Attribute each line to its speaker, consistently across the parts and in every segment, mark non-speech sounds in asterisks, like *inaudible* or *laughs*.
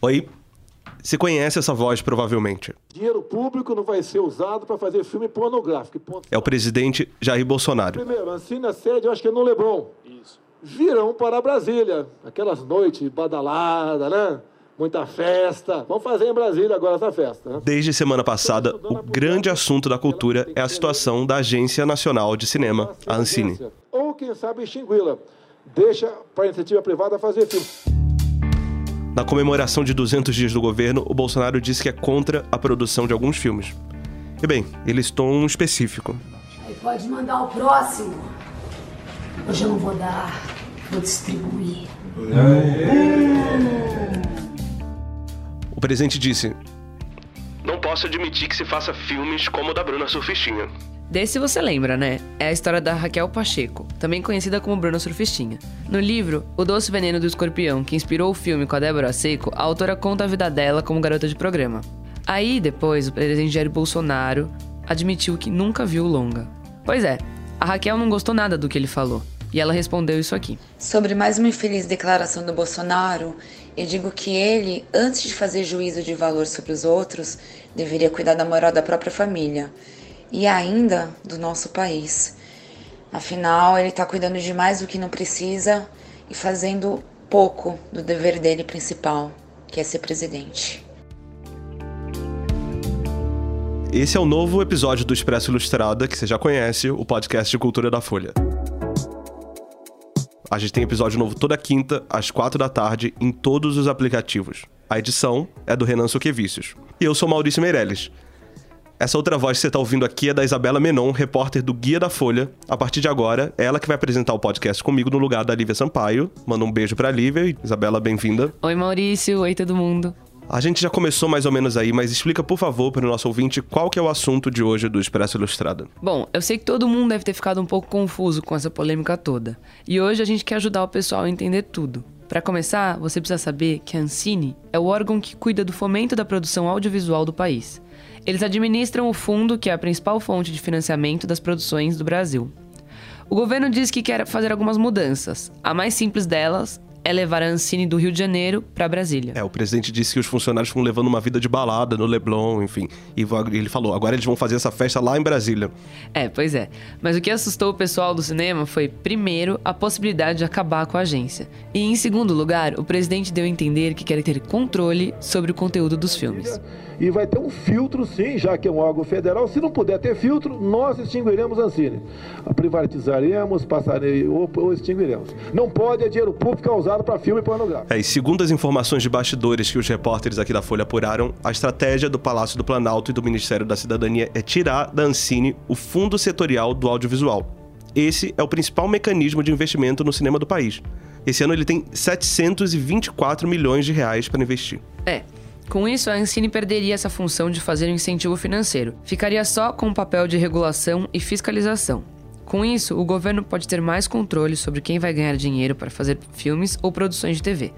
Speaker 1: Oi, você conhece essa voz provavelmente.
Speaker 2: Dinheiro público não vai ser usado para fazer filme pornográfico. Ponto.
Speaker 1: É o presidente Jair Bolsonaro.
Speaker 2: Primeiro, assina a sede, eu acho que é no Leblon. Isso. Virão para Brasília. Aquelas noites badaladas, né? Muita festa. Vamos fazer em Brasília agora essa festa. Né?
Speaker 1: Desde semana passada, o grande assunto da cultura é a situação da Agência Nacional de Cinema, a Ancine.
Speaker 2: Ou, quem sabe, extingui-la. Deixa para a iniciativa privada fazer filme.
Speaker 1: Na comemoração de 200 dias do governo, o Bolsonaro disse que é contra a produção de alguns filmes. E bem, ele listou um específico.
Speaker 3: Aí pode mandar o próximo. Hoje eu não vou dar, vou distribuir.
Speaker 1: O presidente disse: Não posso admitir que se faça filmes como o da Bruna Surfistinha.
Speaker 4: Desse você lembra, né? É a história da Raquel Pacheco, também conhecida como Bruna Surfistinha. No livro O Doce Veneno do Escorpião, que inspirou o filme com a Débora Seco, a autora conta a vida dela como garota de programa. Aí, depois, o presidente Jair Bolsonaro admitiu que nunca viu o longa. Pois é, a Raquel não gostou nada do que ele falou. E ela respondeu isso aqui.
Speaker 5: Sobre mais uma infeliz declaração do Bolsonaro, eu digo que ele, antes de fazer juízo de valor sobre os outros, deveria cuidar da moral da própria família e ainda do nosso país. Afinal, ele está cuidando de mais do que não precisa e fazendo pouco do dever dele principal, que é ser presidente.
Speaker 1: Esse é o novo episódio do Expresso Ilustrada, que você já conhece, o podcast de cultura da Folha. A gente tem episódio novo toda quinta, às quatro da tarde, em todos os aplicativos. A edição é do Renan Suquevicius. E eu sou Maurício Meirelles. Essa outra voz que você está ouvindo aqui é da Isabela Menon, repórter do Guia da Folha. A partir de agora, é ela que vai apresentar o podcast comigo no lugar da Lívia Sampaio. Manda um beijo pra Lívia. Isabela, bem-vinda.
Speaker 4: Oi, Maurício. Oi, todo mundo.
Speaker 1: A gente já começou mais ou menos aí, mas explica, por favor, para o nosso ouvinte qual que é o assunto de hoje do Expresso Ilustrado.
Speaker 4: Bom, eu sei que todo mundo deve ter ficado um pouco confuso com essa polêmica toda. E hoje a gente quer ajudar o pessoal a entender tudo. Para começar, você precisa saber que a Ancine é o órgão que cuida do fomento da produção audiovisual do país. Eles administram o fundo, que é a principal fonte de financiamento das produções do Brasil. O governo diz que quer fazer algumas mudanças. A mais simples delas é levar a Ancine do Rio de Janeiro para Brasília.
Speaker 1: É, o presidente disse que os funcionários estão levando uma vida de balada no Leblon, enfim. E ele falou, agora eles vão fazer essa festa lá em Brasília.
Speaker 4: É, pois é. Mas o que assustou o pessoal do cinema foi, primeiro, a possibilidade de acabar com a agência. E, em segundo lugar, o presidente deu a entender que quer ter controle sobre o conteúdo dos filmes
Speaker 2: e vai ter um filtro, sim, já que é um órgão federal. Se não puder ter filtro, nós extinguiremos a Ancine. Privatizaremos, passaremos ou, ou extinguiremos. Não pode é dinheiro público usado para filme pornográfico.
Speaker 1: É, e segundo as informações de bastidores que os repórteres aqui da Folha apuraram, a estratégia do Palácio do Planalto e do Ministério da Cidadania é tirar da Ancine o fundo setorial do audiovisual. Esse é o principal mecanismo de investimento no cinema do país. Esse ano ele tem 724 milhões de reais para investir.
Speaker 4: É, com isso, a Ancine perderia essa função de fazer um incentivo financeiro. Ficaria só com o papel de regulação e fiscalização. Com isso, o governo pode ter mais controle sobre quem vai ganhar dinheiro para fazer filmes ou produções de TV.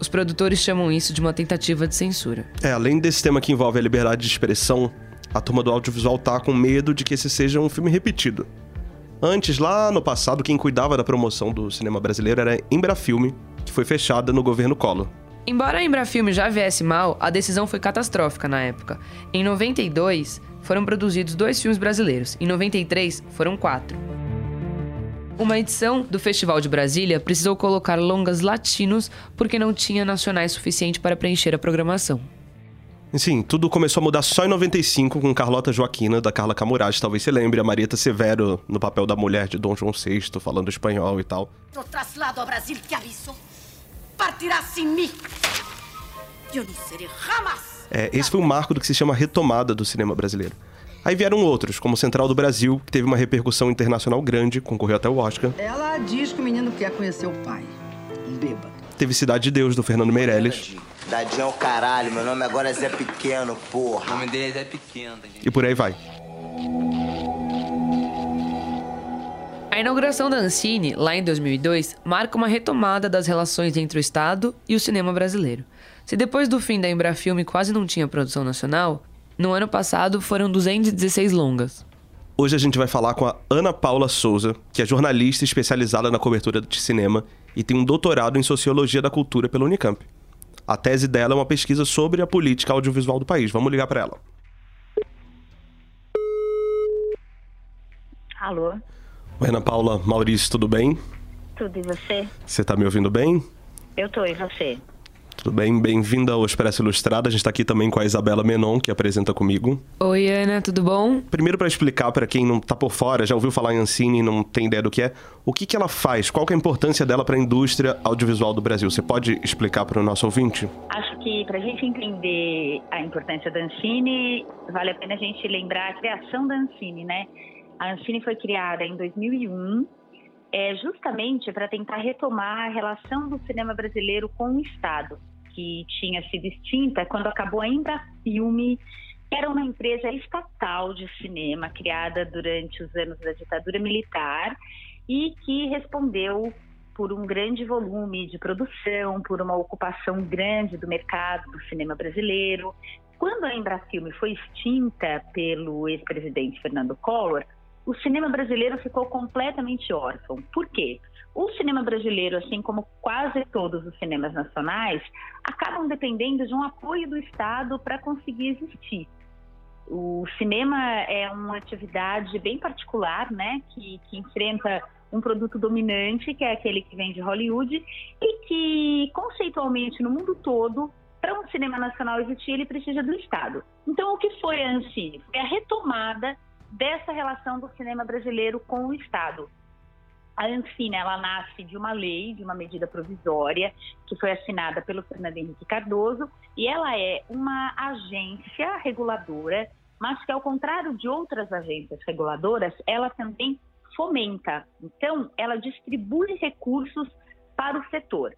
Speaker 4: Os produtores chamam isso de uma tentativa de censura.
Speaker 1: É, além desse tema que envolve a liberdade de expressão, a turma do audiovisual tá com medo de que esse seja um filme repetido. Antes, lá no passado, quem cuidava da promoção do cinema brasileiro era a Embrafilme, que foi fechada no governo Collor.
Speaker 4: Embora a Embrafilme já viesse mal, a decisão foi catastrófica na época. Em 92, foram produzidos dois filmes brasileiros. Em 93, foram quatro. Uma edição do Festival de Brasília precisou colocar longas latinos porque não tinha nacionais suficiente para preencher a programação.
Speaker 1: Sim, tudo começou a mudar só em 95 com Carlota Joaquina, da Carla Camurati, talvez você lembre, a Marieta Severo no papel da mulher de Dom João VI, falando espanhol e tal. Tô traslado a Brasil, que aviso partirá sem mim. Eu não serei jamais. É, esse foi um marco do que se chama retomada do cinema brasileiro. Aí vieram outros, como Central do Brasil, que teve uma repercussão internacional grande, concorreu até o Oscar.
Speaker 6: Ela diz que o menino quer conhecer o pai. Bêbado.
Speaker 1: Teve Cidade de Deus, do Fernando Meirelles.
Speaker 7: Dadinho é o caralho, meu nome agora é Zé Pequeno, porra.
Speaker 8: O nome dele é Zé Pequeno. Tá,
Speaker 1: e por aí vai.
Speaker 4: A inauguração da Ancine, lá em 2002, marca uma retomada das relações entre o Estado e o cinema brasileiro. Se depois do fim da Embrafilme quase não tinha produção nacional, no ano passado foram 216 longas.
Speaker 1: Hoje a gente vai falar com a Ana Paula Souza, que é jornalista especializada na cobertura de cinema e tem um doutorado em Sociologia da Cultura pela Unicamp. A tese dela é uma pesquisa sobre a política audiovisual do país. Vamos ligar para ela.
Speaker 8: Alô?
Speaker 1: Oi, Ana Paula, Maurício, tudo bem?
Speaker 8: Tudo e você?
Speaker 1: Você tá me ouvindo bem?
Speaker 8: Eu tô, e você?
Speaker 1: Tudo bem? Bem-vinda ao Expresso Ilustrado. A gente está aqui também com a Isabela Menon, que apresenta comigo.
Speaker 4: Oi, Ana, tudo bom?
Speaker 1: Primeiro, para explicar para quem não está por fora, já ouviu falar em Ancine e não tem ideia do que é, o que, que ela faz? Qual é a importância dela para a indústria audiovisual do Brasil? Você pode explicar para o nosso ouvinte?
Speaker 8: Acho que para a gente entender a importância da Ancine, vale a pena a gente lembrar a criação da Ancine, né? A Ancine foi criada em 2001 é justamente para tentar retomar a relação do cinema brasileiro com o Estado, que tinha sido extinta quando acabou a Embrafilme, que era uma empresa estatal de cinema criada durante os anos da ditadura militar e que respondeu por um grande volume de produção, por uma ocupação grande do mercado do cinema brasileiro. Quando a Embrafilme foi extinta pelo ex-presidente Fernando Collor, o cinema brasileiro ficou completamente órfão. Por quê? O cinema brasileiro, assim como quase todos os cinemas nacionais, acabam dependendo de um apoio do Estado para conseguir existir. O cinema é uma atividade bem particular, né, que, que enfrenta um produto dominante, que é aquele que vem de Hollywood, e que, conceitualmente, no mundo todo, para um cinema nacional existir, ele precisa do Estado. Então, o que foi a Ancine? Foi a retomada dessa relação do cinema brasileiro com o Estado. A Ancine, ela nasce de uma lei, de uma medida provisória, que foi assinada pelo Fernando Henrique Cardoso, e ela é uma agência reguladora, mas que, ao contrário de outras agências reguladoras, ela também fomenta. Então, ela distribui recursos para o setor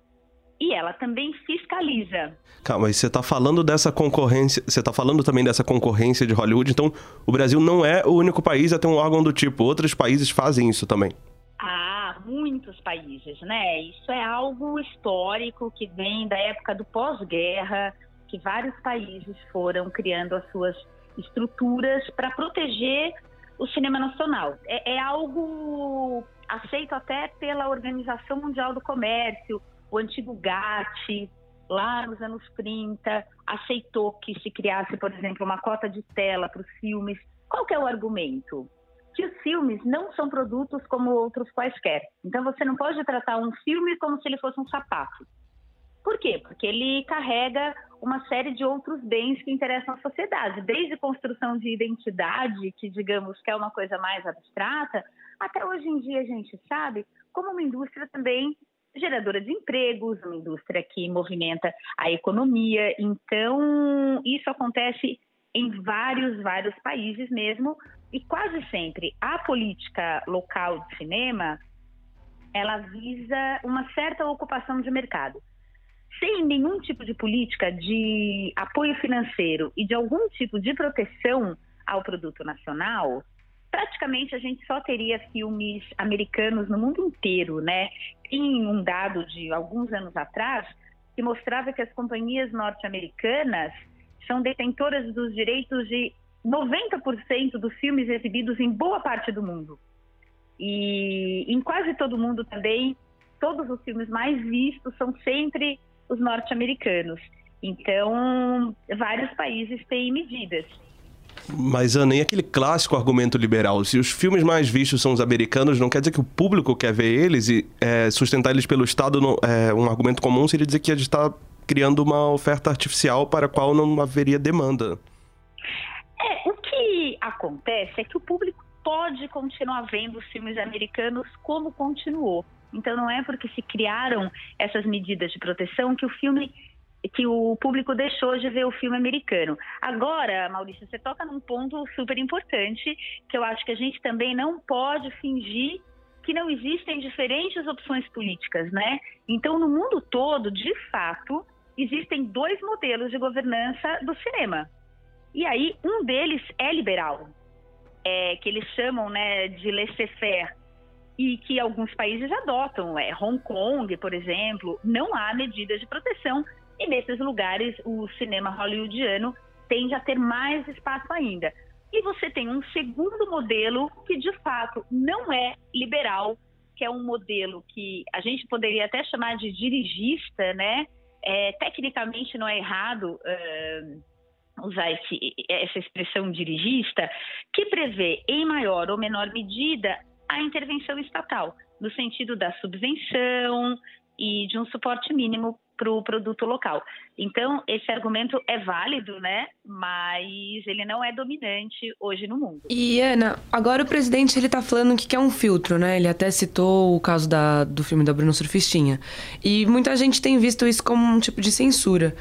Speaker 8: e ela também fiscaliza.
Speaker 1: Calma, mas você está falando dessa concorrência, você está falando também dessa concorrência de Hollywood, então o Brasil não é o único país a ter um órgão do tipo, outros países fazem isso também.
Speaker 8: Ah, muitos países, né? Isso é algo histórico que vem da época do pós-guerra, que vários países foram criando as suas estruturas para proteger o cinema nacional. É, é algo aceito até pela Organização Mundial do Comércio, o antigo GATT, lá nos anos 30, aceitou que se criasse, por exemplo, uma cota de tela para os filmes. Qual que é o argumento? Que os filmes não são produtos como outros quaisquer. Então você não pode tratar um filme como se ele fosse um sapato. Por quê? Porque ele carrega uma série de outros bens que interessam à sociedade, desde construção de identidade, que digamos que é uma coisa mais abstrata, até hoje em dia a gente sabe como uma indústria também geradora de empregos, uma indústria que movimenta a economia. Então, isso acontece em vários, vários países mesmo, e quase sempre a política local de cinema ela visa uma certa ocupação de mercado. Sem nenhum tipo de política de apoio financeiro e de algum tipo de proteção ao produto nacional, praticamente a gente só teria filmes americanos no mundo inteiro, né? Tem um dado de alguns anos atrás que mostrava que as companhias norte-americanas são detentoras dos direitos de 90% dos filmes exibidos em boa parte do mundo. E em quase todo mundo também, todos os filmes mais vistos são sempre os norte-americanos. Então, vários países têm medidas.
Speaker 1: Mas, Ana, e aquele clássico argumento liberal? Se os filmes mais vistos são os americanos, não quer dizer que o público quer ver eles e é, sustentar eles pelo Estado, não, é, um argumento comum seria dizer que a gente está criando uma oferta artificial para a qual não haveria demanda.
Speaker 8: É, o que acontece é que o público pode continuar vendo os filmes americanos como continuou. Então não é porque se criaram essas medidas de proteção que o filme que o público deixou de ver o filme americano. Agora, Maurício, você toca num ponto super importante que eu acho que a gente também não pode fingir que não existem diferentes opções políticas, né? Então, no mundo todo, de fato, existem dois modelos de governança do cinema. E aí, um deles é liberal, é, que eles chamam né, de laissez-faire, e que alguns países adotam. É, Hong Kong, por exemplo, não há medidas de proteção e nesses lugares, o cinema hollywoodiano tende a ter mais espaço ainda. E você tem um segundo modelo que, de fato, não é liberal, que é um modelo que a gente poderia até chamar de dirigista, né? É, tecnicamente não é errado uh, usar esse, essa expressão dirigista, que prevê em maior ou menor medida a intervenção estatal, no sentido da subvenção e de um suporte mínimo para o produto local. Então, esse argumento é válido, né? Mas ele não é dominante hoje no mundo.
Speaker 4: E, Ana, agora o presidente ele tá falando que quer um filtro, né? Ele até citou o caso da, do filme da Bruno Surfistinha. E muita gente tem visto isso como um tipo de censura.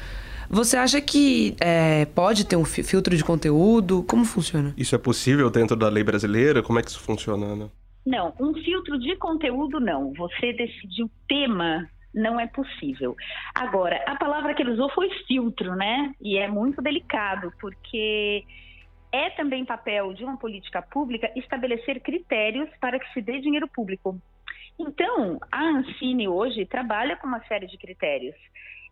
Speaker 4: Você acha que é, pode ter um filtro de conteúdo? Como funciona?
Speaker 1: Isso é possível dentro da lei brasileira? Como é que isso funciona, Ana?
Speaker 8: Não, um filtro de conteúdo não. Você decidir o tema não é possível. Agora, a palavra que ele usou foi filtro, né? E é muito delicado, porque é também papel de uma política pública estabelecer critérios para que se dê dinheiro público. Então, a Ancine hoje trabalha com uma série de critérios.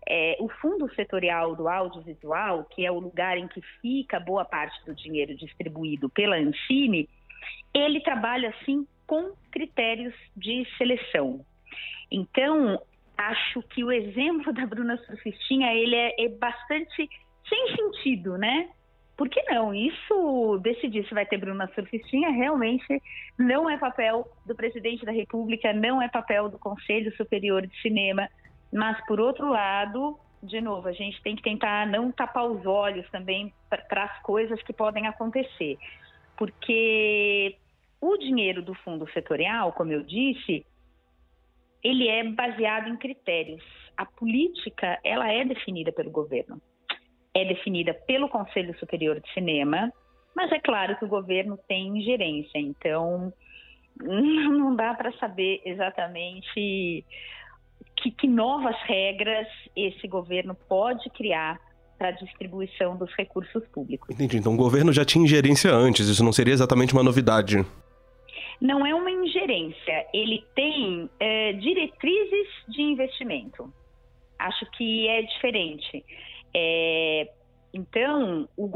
Speaker 8: É, o fundo setorial do audiovisual, que é o lugar em que fica boa parte do dinheiro distribuído pela Ancine, ele trabalha assim com critérios de seleção. Então, acho que o exemplo da Bruna Surfistinha, ele é, é bastante sem sentido, né? Por que não? Isso, decidir se vai ter Bruna Surfistinha, realmente não é papel do presidente da República, não é papel do Conselho Superior de Cinema. Mas, por outro lado, de novo, a gente tem que tentar não tapar os olhos também para as coisas que podem acontecer. Porque o dinheiro do fundo setorial, como eu disse, ele é baseado em critérios. A política, ela é definida pelo governo. É definida pelo Conselho Superior de Cinema, mas é claro que o governo tem ingerência, então *laughs* não dá para saber exatamente que, que novas regras esse governo pode criar para a distribuição dos recursos públicos.
Speaker 1: Entendi. Então o governo já tinha ingerência antes, isso não seria exatamente uma novidade
Speaker 8: não é uma ingerência, ele tem é, diretrizes de investimento. Acho que é diferente. É, então, o,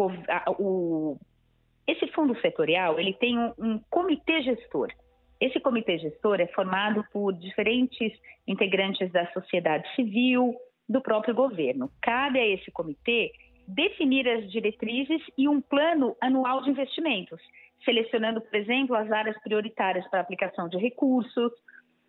Speaker 8: o, esse fundo setorial ele tem um, um comitê gestor. Esse comitê gestor é formado por diferentes integrantes da sociedade civil, do próprio governo. Cabe a esse comitê definir as diretrizes e um plano anual de investimentos selecionando, por exemplo, as áreas prioritárias para aplicação de recursos,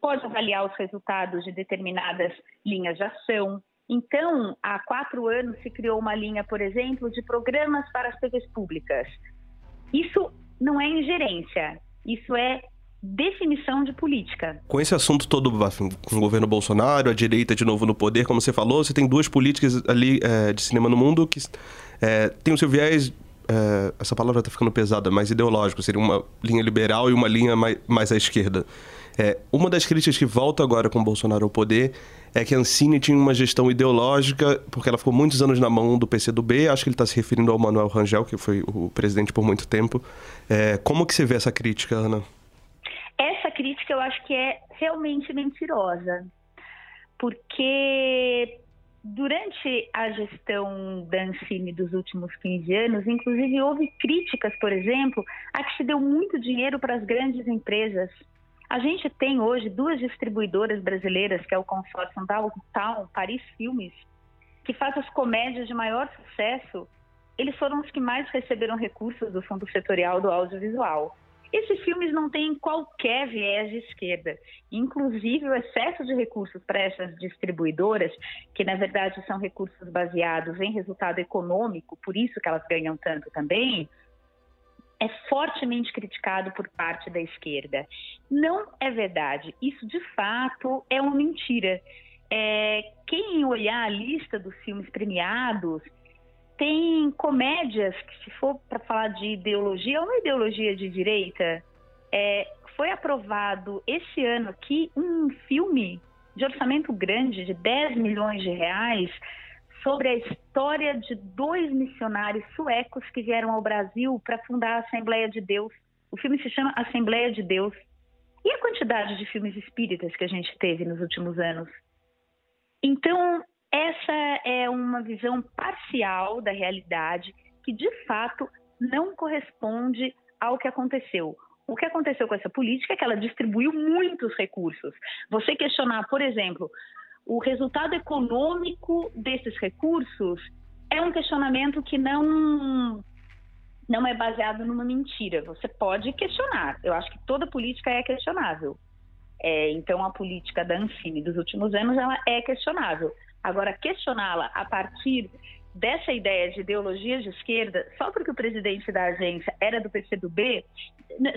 Speaker 8: pode avaliar os resultados de determinadas linhas de ação. Então, há quatro anos se criou uma linha, por exemplo, de programas para as TVs públicas. Isso não é ingerência, isso é definição de política.
Speaker 1: Com esse assunto todo, com o governo Bolsonaro, a direita de novo no poder, como você falou, você tem duas políticas ali é, de cinema no mundo que é, tem o seu viés é, essa palavra está ficando pesada, mais ideológico, seria uma linha liberal e uma linha mais, mais à esquerda. É, uma das críticas que volta agora com Bolsonaro ao poder é que a Ancine tinha uma gestão ideológica, porque ela ficou muitos anos na mão do PCdoB, acho que ele está se referindo ao Manuel Rangel, que foi o presidente por muito tempo. É, como que você vê essa crítica, Ana?
Speaker 8: Essa crítica eu acho que é realmente mentirosa, porque Durante a gestão da Ancine dos últimos 15 anos, inclusive houve críticas, por exemplo, a que se deu muito dinheiro para as grandes empresas. A gente tem hoje duas distribuidoras brasileiras, que é o consórcio Downtown, Paris Filmes, que faz as comédias de maior sucesso. Eles foram os que mais receberam recursos do Fundo Setorial do Audiovisual. Esses filmes não têm qualquer viés de esquerda. Inclusive, o excesso de recursos para essas distribuidoras, que na verdade são recursos baseados em resultado econômico, por isso que elas ganham tanto também, é fortemente criticado por parte da esquerda. Não é verdade. Isso, de fato, é uma mentira. É, quem olhar a lista dos filmes premiados tem comédias que, se for para falar de ideologia, é uma ideologia de direita. É, foi aprovado esse ano aqui um filme de orçamento grande, de 10 milhões de reais, sobre a história de dois missionários suecos que vieram ao Brasil para fundar a Assembleia de Deus. O filme se chama Assembleia de Deus. E a quantidade de filmes espíritas que a gente teve nos últimos anos? Então, essa é uma visão parcial da realidade que, de fato, não corresponde ao que aconteceu. O que aconteceu com essa política é que ela distribuiu muitos recursos. Você questionar, por exemplo, o resultado econômico desses recursos é um questionamento que não não é baseado numa mentira. Você pode questionar. Eu acho que toda política é questionável. É, então, a política da Ancine dos últimos anos ela é questionável. Agora, questioná-la a partir dessa ideia de ideologia de esquerda, só porque o presidente da agência era do PCdoB,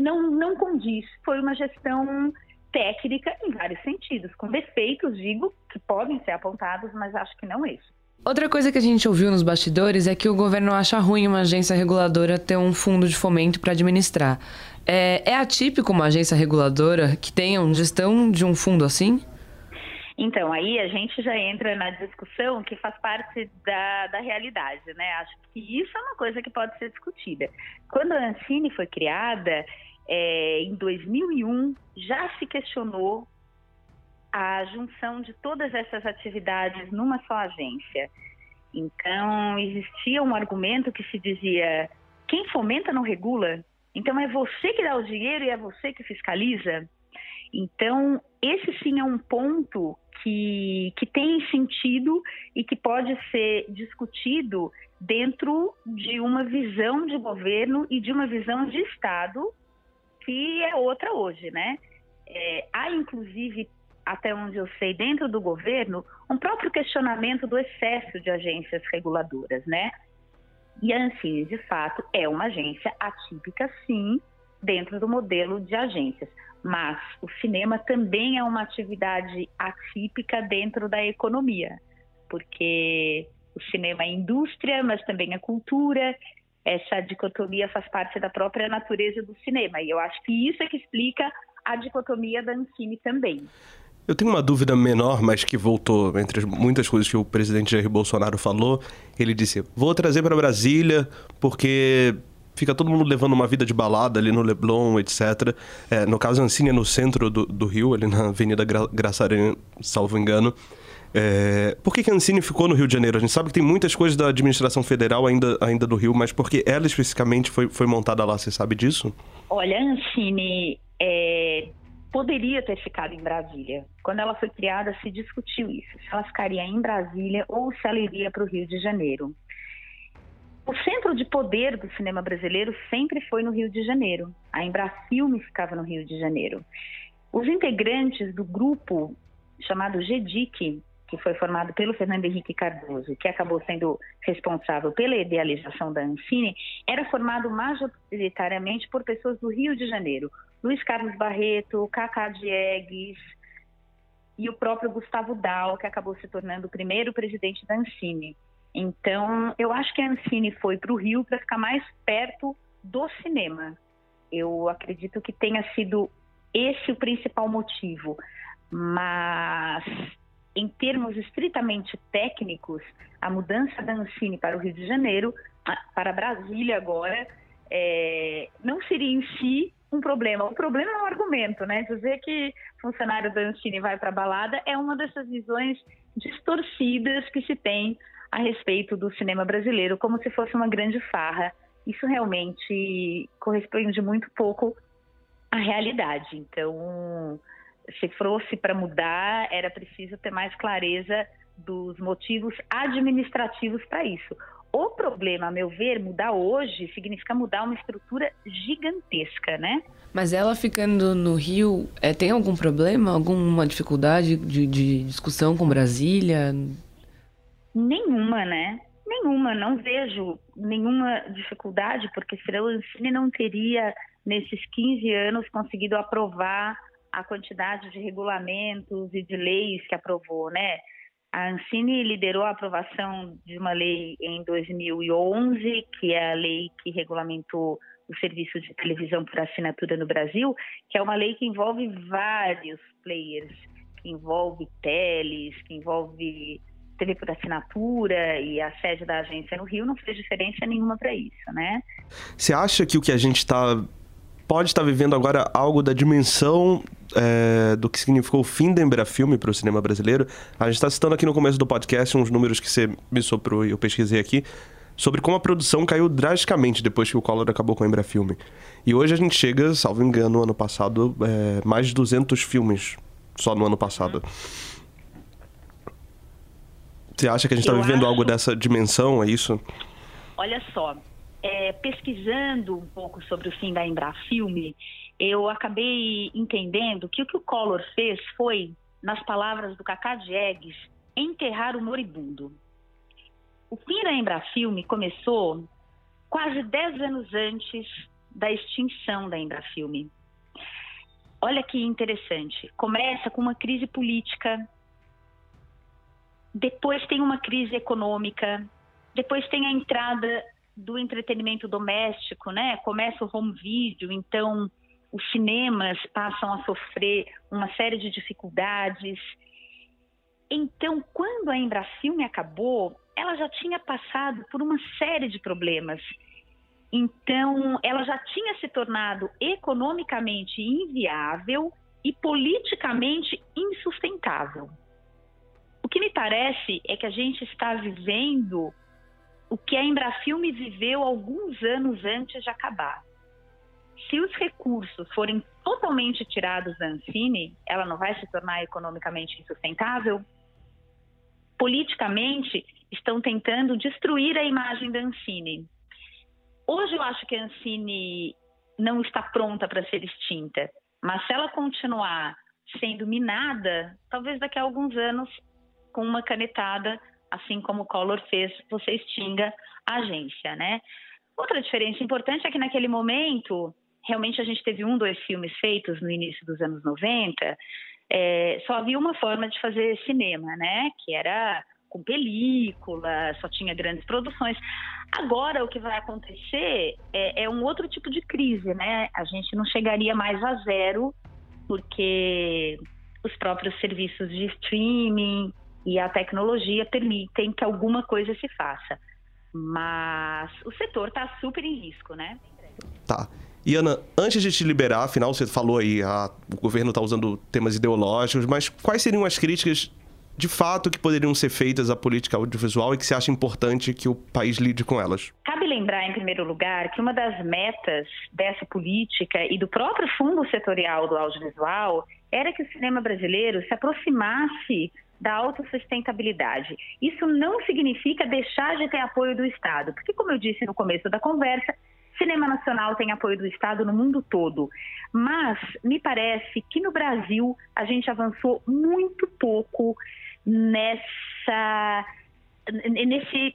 Speaker 8: não, não condiz. Foi uma gestão técnica em vários sentidos, com defeitos, digo, que podem ser apontados, mas acho que não esse.
Speaker 4: Outra coisa que a gente ouviu nos bastidores é que o governo acha ruim uma agência reguladora ter um fundo de fomento para administrar. É, é atípico uma agência reguladora que tenha uma gestão de um fundo assim?
Speaker 8: Então, aí a gente já entra na discussão que faz parte da, da realidade, né? Acho que isso é uma coisa que pode ser discutida. Quando a Ancine foi criada, é, em 2001, já se questionou a junção de todas essas atividades numa só agência. Então, existia um argumento que se dizia: quem fomenta não regula, então é você que dá o dinheiro e é você que fiscaliza. Então, esse sim é um ponto que, que tem sentido e que pode ser discutido dentro de uma visão de governo e de uma visão de Estado que é outra hoje, né? É, há, inclusive, até onde eu sei, dentro do governo, um próprio questionamento do excesso de agências reguladoras, né? E a Ancine, de fato, é uma agência atípica, sim, dentro do modelo de agências. Mas o cinema também é uma atividade atípica dentro da economia, porque o cinema é indústria, mas também é cultura. Essa dicotomia faz parte da própria natureza do cinema. E eu acho que isso é que explica a dicotomia da Ancine também.
Speaker 1: Eu tenho uma dúvida menor, mas que voltou entre muitas coisas que o presidente Jair Bolsonaro falou. Ele disse: Vou trazer para Brasília porque fica todo mundo levando uma vida de balada ali no Leblon, etc. É, no caso, Ancine é no centro do, do, Rio, ali na Avenida Gra salvo engano. É, por que, que a Ancine ficou no Rio de Janeiro? A gente sabe que tem muitas coisas da administração federal ainda, ainda do Rio, mas por que ela especificamente foi, foi montada lá? Você sabe disso?
Speaker 8: Olha, a Ancine é, poderia ter ficado em Brasília. Quando ela foi criada, se discutiu isso: se ela ficaria em Brasília ou se ela iria para o Rio de Janeiro. O centro de poder do cinema brasileiro sempre foi no Rio de Janeiro. A Embrafilme ficava no Rio de Janeiro. Os integrantes do grupo chamado GEDIC, que foi formado pelo Fernando Henrique Cardoso, que acabou sendo responsável pela idealização da Ancine, era formado majoritariamente por pessoas do Rio de Janeiro. Luiz Carlos Barreto, Cacá Diegues e o próprio Gustavo Dal, que acabou se tornando o primeiro presidente da Ancine. Então, eu acho que a Ancine foi para o Rio para ficar mais perto do cinema. Eu acredito que tenha sido esse o principal motivo. Mas, em termos estritamente técnicos, a mudança da Ancine para o Rio de Janeiro, para Brasília agora, é, não seria em si um problema. O problema é o argumento, né? Dizer que funcionário da Ancine vai para balada é uma dessas visões distorcidas que se tem a respeito do cinema brasileiro como se fosse uma grande farra. Isso realmente corresponde muito pouco à realidade. Então, se fosse para mudar, era preciso ter mais clareza dos motivos administrativos para isso. O problema, a meu ver, mudar hoje significa mudar uma estrutura gigantesca, né?
Speaker 4: Mas ela ficando no Rio, é, tem algum problema, alguma dificuldade de, de discussão com Brasília?
Speaker 8: Nenhuma, né? Nenhuma, não vejo nenhuma dificuldade, porque senão o Ancine não teria, nesses 15 anos, conseguido aprovar a quantidade de regulamentos e de leis que aprovou, né? A Ancine liderou a aprovação de uma lei em 2011, que é a lei que regulamentou o serviço de televisão por assinatura no Brasil, que é uma lei que envolve vários players, que envolve teles, que envolve TV por assinatura e a sede da agência no Rio não fez diferença nenhuma para isso, né?
Speaker 1: Você acha que o que a gente está pode estar tá vivendo agora algo da dimensão é, do que significou o fim da Embrafilme para o cinema brasileiro? A gente está citando aqui no começo do podcast uns números que você me soprou e eu pesquisei aqui sobre como a produção caiu drasticamente depois que o Collor acabou com a Embrafilme. E hoje a gente chega, salvo engano, ano passado, é, mais de 200 filmes só no ano passado. Você acha que a gente está vivendo acho... algo dessa dimensão, é isso?
Speaker 8: Olha só, é, pesquisando um pouco sobre o fim da Embrafilme, eu acabei entendendo que o que o Collor fez foi, nas palavras do Cacá Diegues, enterrar o moribundo. O fim da Embrafilme começou quase 10 anos antes da extinção da Embrafilme. Olha que interessante. Começa com uma crise política, depois tem uma crise econômica, depois tem a entrada do entretenimento doméstico, né? Começa o home video, então os cinemas passam a sofrer uma série de dificuldades. Então, quando a Embrafilme acabou, ela já tinha passado por uma série de problemas. Então, ela já tinha se tornado economicamente inviável e politicamente insustentável. Que me parece é que a gente está vivendo o que a Embrafilme viveu alguns anos antes de acabar. Se os recursos forem totalmente tirados da Ancine, ela não vai se tornar economicamente insustentável? Politicamente, estão tentando destruir a imagem da Ancine. Hoje eu acho que a Ancine não está pronta para ser extinta, mas se ela continuar sendo minada, talvez daqui a alguns anos, com uma canetada, assim como o Collor fez, você extinga a agência, né? Outra diferença importante é que naquele momento, realmente a gente teve um, dois filmes feitos no início dos anos 90, é, só havia uma forma de fazer cinema, né? Que era com película, só tinha grandes produções. Agora o que vai acontecer é, é um outro tipo de crise, né? A gente não chegaria mais a zero, porque os próprios serviços de streaming e a tecnologia permitem que alguma coisa se faça. Mas o setor está super em risco, né?
Speaker 1: Tá. E Ana, antes de te liberar, afinal você falou aí, a, o governo está usando temas ideológicos, mas quais seriam as críticas de fato que poderiam ser feitas à política audiovisual e que você acha importante que o país lide com elas?
Speaker 8: Cabe lembrar, em primeiro lugar, que uma das metas dessa política e do próprio fundo setorial do audiovisual era que o cinema brasileiro se aproximasse da autossustentabilidade. Isso não significa deixar de ter apoio do Estado, porque, como eu disse no começo da conversa, Cinema Nacional tem apoio do Estado no mundo todo, mas me parece que no Brasil a gente avançou muito pouco nessa, nesse,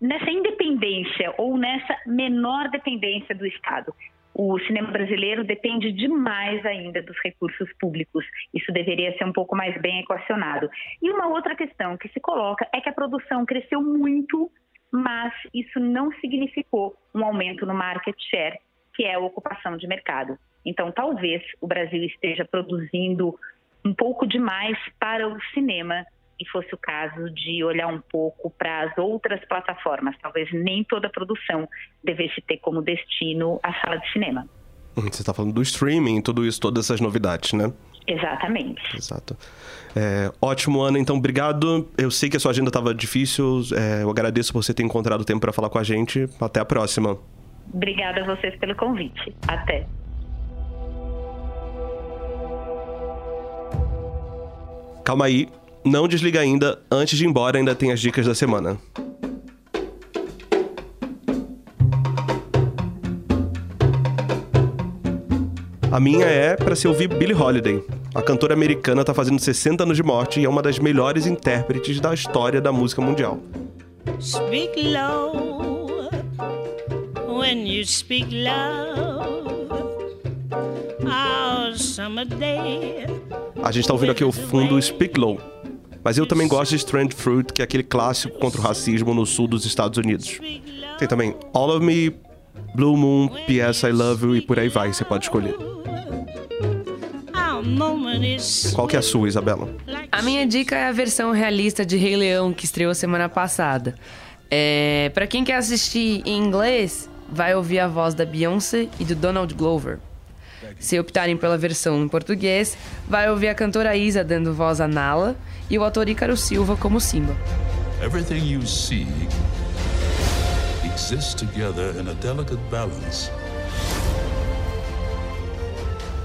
Speaker 8: nessa independência ou nessa menor dependência do Estado. O cinema brasileiro depende demais ainda dos recursos públicos. Isso deveria ser um pouco mais bem equacionado. E uma outra questão que se coloca é que a produção cresceu muito mas isso não significou um aumento no market share, que é a ocupação de mercado. Então, talvez o Brasil esteja produzindo um pouco demais para o cinema e fosse o caso de olhar um pouco para as outras plataformas. Talvez nem toda produção devesse ter como destino a sala de cinema.
Speaker 1: Hum, você está falando do streaming, tudo isso, todas essas novidades, né?
Speaker 8: Exatamente.
Speaker 1: Exato. É, ótimo, Ana. Então, obrigado. Eu sei que a sua agenda estava difícil. É, eu agradeço por você ter encontrado tempo para falar com a gente. Até a próxima.
Speaker 8: Obrigada a vocês pelo convite. Até.
Speaker 1: Calma aí. Não desliga ainda. Antes de ir embora, ainda tem as dicas da semana. A minha é para se ouvir Billie Holiday. A cantora americana está fazendo 60 anos de morte e é uma das melhores intérpretes da história da música mundial. Speak low when you speak summer day. A gente está ouvindo aqui o fundo Speak Low. Mas eu também gosto de Strange Fruit, que é aquele clássico contra o racismo no sul dos Estados Unidos. Tem também All of Me, Blue Moon, P.S. I Love You e por aí vai, você pode escolher. Qual que é a sua, Isabela?
Speaker 4: A minha dica é a versão realista de Rei Leão que estreou semana passada. É, para quem quer assistir em inglês, vai ouvir a voz da Beyoncé e do Donald Glover. Se optarem pela versão em português, vai ouvir a cantora Isa dando voz a Nala e o ator Ícaro Silva como Simba. Everything you see exists together
Speaker 1: in a delicate balance.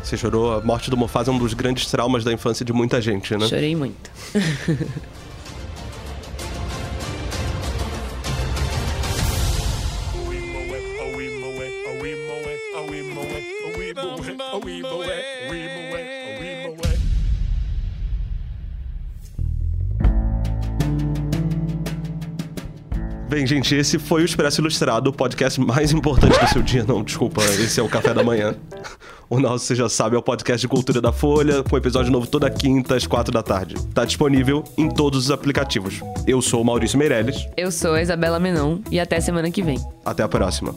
Speaker 1: Você chorou. A morte do Mufasa é um dos grandes traumas da infância de muita gente, né?
Speaker 4: Chorei muito. *laughs*
Speaker 1: Bem, gente, esse foi o Expresso Ilustrado, o podcast mais importante do seu dia. Não, desculpa, esse é o café da manhã. O nosso, você já sabe, é o podcast de cultura da Folha, com episódio novo toda quinta às quatro da tarde. Tá disponível em todos os aplicativos. Eu sou o Maurício Meirelles.
Speaker 4: Eu sou a Isabela Menon e até semana que vem.
Speaker 1: Até a próxima.